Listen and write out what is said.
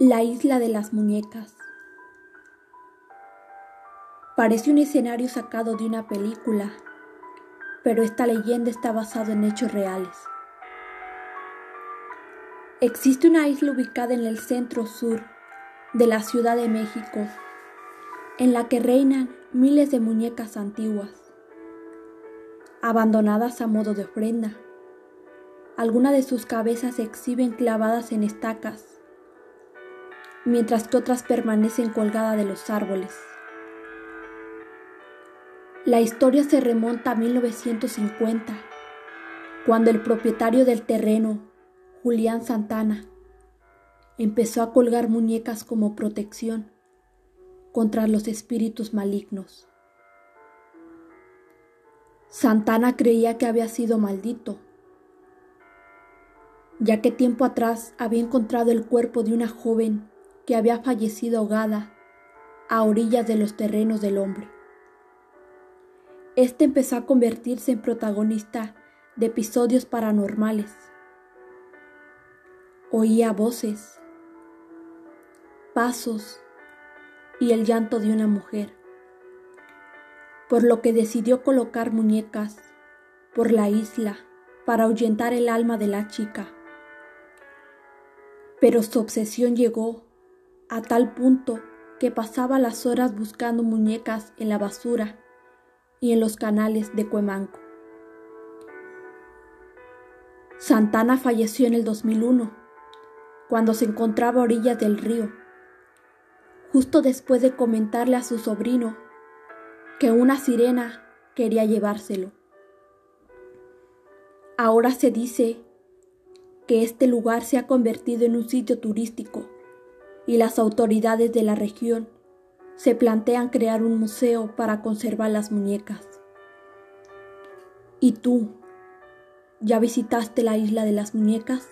La isla de las muñecas. Parece un escenario sacado de una película, pero esta leyenda está basada en hechos reales. Existe una isla ubicada en el centro sur de la Ciudad de México, en la que reinan miles de muñecas antiguas, abandonadas a modo de ofrenda. Algunas de sus cabezas se exhiben clavadas en estacas mientras que otras permanecen colgadas de los árboles. La historia se remonta a 1950, cuando el propietario del terreno, Julián Santana, empezó a colgar muñecas como protección contra los espíritus malignos. Santana creía que había sido maldito, ya que tiempo atrás había encontrado el cuerpo de una joven que había fallecido ahogada a orillas de los terrenos del hombre. Este empezó a convertirse en protagonista de episodios paranormales. Oía voces, pasos y el llanto de una mujer, por lo que decidió colocar muñecas por la isla para ahuyentar el alma de la chica. Pero su obsesión llegó a tal punto que pasaba las horas buscando muñecas en la basura y en los canales de Cuemanco. Santana falleció en el 2001, cuando se encontraba a orillas del río, justo después de comentarle a su sobrino que una sirena quería llevárselo. Ahora se dice que este lugar se ha convertido en un sitio turístico y las autoridades de la región se plantean crear un museo para conservar las muñecas. ¿Y tú? ¿Ya visitaste la isla de las muñecas?